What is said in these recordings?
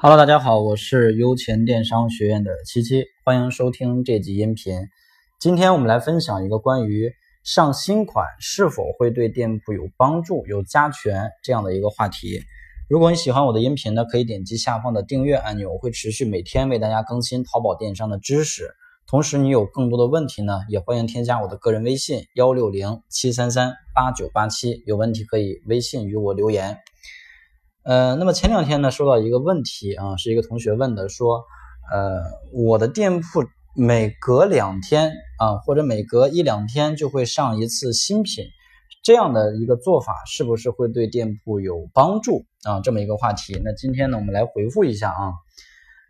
Hello，大家好，我是优钱电商学院的七七，欢迎收听这集音频。今天我们来分享一个关于上新款是否会对店铺有帮助、有加权这样的一个话题。如果你喜欢我的音频呢，可以点击下方的订阅按钮，我会持续每天为大家更新淘宝电商的知识。同时，你有更多的问题呢，也欢迎添加我的个人微信幺六零七三三八九八七，有问题可以微信与我留言。呃，那么前两天呢，收到一个问题啊，是一个同学问的，说，呃，我的店铺每隔两天啊，或者每隔一两天就会上一次新品，这样的一个做法是不是会对店铺有帮助啊？这么一个话题，那今天呢，我们来回复一下啊。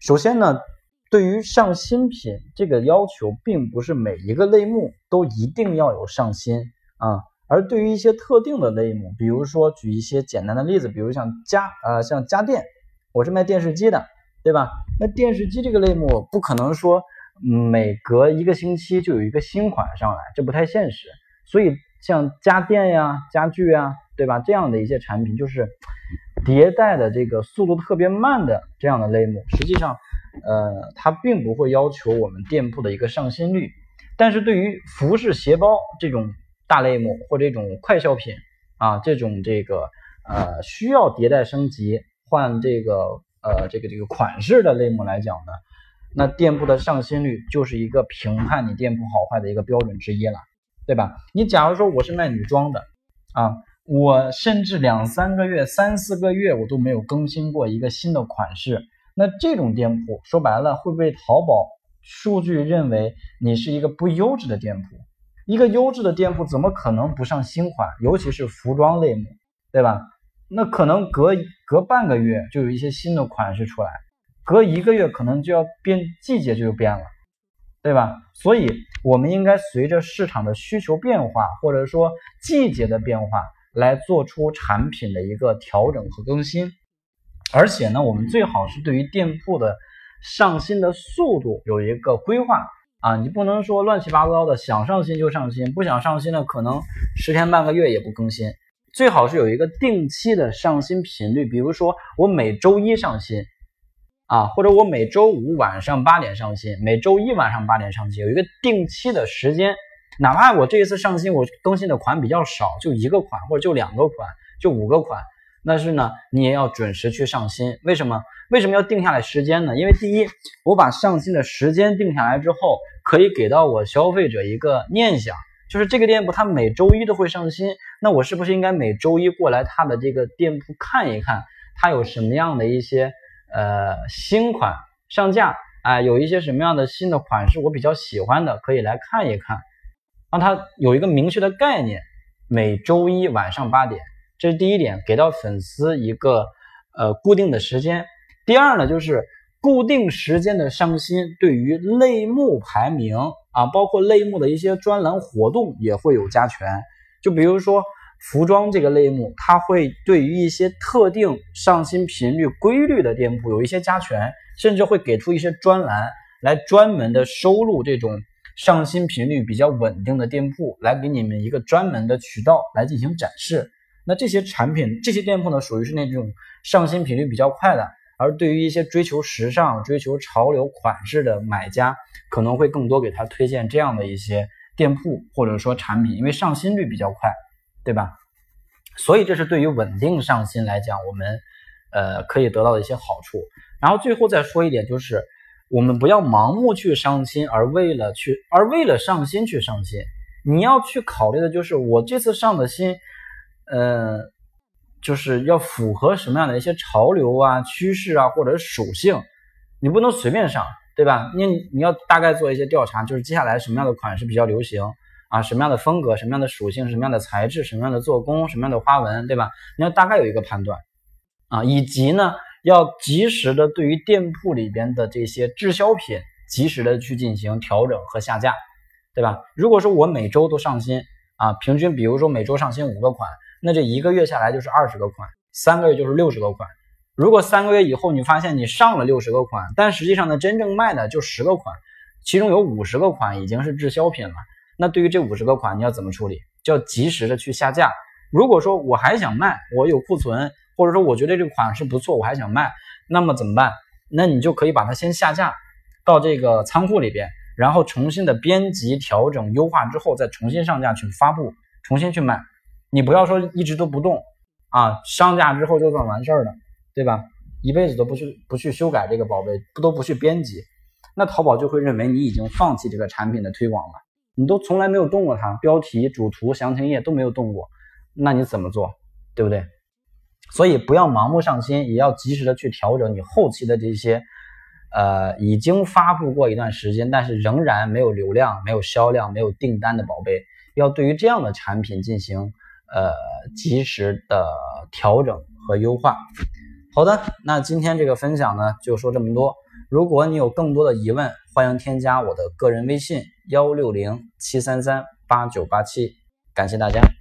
首先呢，对于上新品这个要求，并不是每一个类目都一定要有上新啊。而对于一些特定的类目，比如说举一些简单的例子，比如像家呃像家电，我是卖电视机的，对吧？那电视机这个类目不可能说每隔一个星期就有一个新款上来，这不太现实。所以像家电呀、家具啊，对吧？这样的一些产品就是迭代的这个速度特别慢的这样的类目，实际上呃它并不会要求我们店铺的一个上新率。但是对于服饰鞋包这种，大类目或这种快消品啊，这种这个呃需要迭代升级换这个呃这个这个款式的类目来讲呢，那店铺的上新率就是一个评判你店铺好坏的一个标准之一了，对吧？你假如说我是卖女装的啊，我甚至两三个月、三四个月我都没有更新过一个新的款式，那这种店铺说白了会被淘宝数据认为你是一个不优质的店铺。一个优质的店铺怎么可能不上新款？尤其是服装类目，对吧？那可能隔隔半个月就有一些新的款式出来，隔一个月可能就要变季节就又变了，对吧？所以我们应该随着市场的需求变化，或者说季节的变化，来做出产品的一个调整和更新。而且呢，我们最好是对于店铺的上新的速度有一个规划。啊，你不能说乱七八糟的，想上新就上新，不想上新的可能十天半个月也不更新。最好是有一个定期的上新频率，比如说我每周一上新，啊，或者我每周五晚上八点上新，每周一晚上八点上新，有一个定期的时间。哪怕我这一次上新，我更新的款比较少，就一个款或者就两个款，就五个款，但是呢，你也要准时去上新。为什么？为什么要定下来时间呢？因为第一，我把上新的时间定下来之后，可以给到我消费者一个念想，就是这个店铺它每周一都会上新，那我是不是应该每周一过来它的这个店铺看一看，它有什么样的一些呃新款上架啊？有一些什么样的新的款式我比较喜欢的，可以来看一看，让他有一个明确的概念。每周一晚上八点，这是第一点，给到粉丝一个呃固定的时间。第二呢，就是固定时间的上新，对于类目排名啊，包括类目的一些专栏活动也会有加权。就比如说服装这个类目，它会对于一些特定上新频率规律的店铺有一些加权，甚至会给出一些专栏来专门的收录这种上新频率比较稳定的店铺，来给你们一个专门的渠道来进行展示。那这些产品、这些店铺呢，属于是那种上新频率比较快的。而对于一些追求时尚、追求潮流款式的买家，可能会更多给他推荐这样的一些店铺或者说产品，因为上新率比较快，对吧？所以这是对于稳定上新来讲，我们呃可以得到的一些好处。然后最后再说一点，就是我们不要盲目去上新，而为了去而为了上新去上新，你要去考虑的就是我这次上的新，呃。就是要符合什么样的一些潮流啊、趋势啊，或者属性，你不能随便上，对吧？你你要大概做一些调查，就是接下来什么样的款式比较流行啊，什么样的风格、什么样的属性、什么样的材质、什么样的做工、什么样的花纹，对吧？你要大概有一个判断啊，以及呢，要及时的对于店铺里边的这些滞销品，及时的去进行调整和下架，对吧？如果说我每周都上新啊，平均比如说每周上新五个款。那这一个月下来就是二十个款，三个月就是六十个款。如果三个月以后你发现你上了六十个款，但实际上呢，真正卖的就十个款，其中有五十个款已经是滞销品了。那对于这五十个款，你要怎么处理？就要及时的去下架。如果说我还想卖，我有库存，或者说我觉得这个款式不错，我还想卖，那么怎么办？那你就可以把它先下架到这个仓库里边，然后重新的编辑、调整、优化之后，再重新上架去发布，重新去卖。你不要说一直都不动啊，上架之后就算完事儿了，对吧？一辈子都不去不去修改这个宝贝，不都不去编辑，那淘宝就会认为你已经放弃这个产品的推广了。你都从来没有动过它，标题、主图、详情页都没有动过，那你怎么做？对不对？所以不要盲目上新，也要及时的去调整你后期的这些，呃，已经发布过一段时间，但是仍然没有流量、没有销量、没有订单的宝贝，要对于这样的产品进行呃及时的调整和优化。好的，那今天这个分享呢就说这么多。如果你有更多的疑问，欢迎添加我的个人微信幺六零七三三八九八七，感谢大家。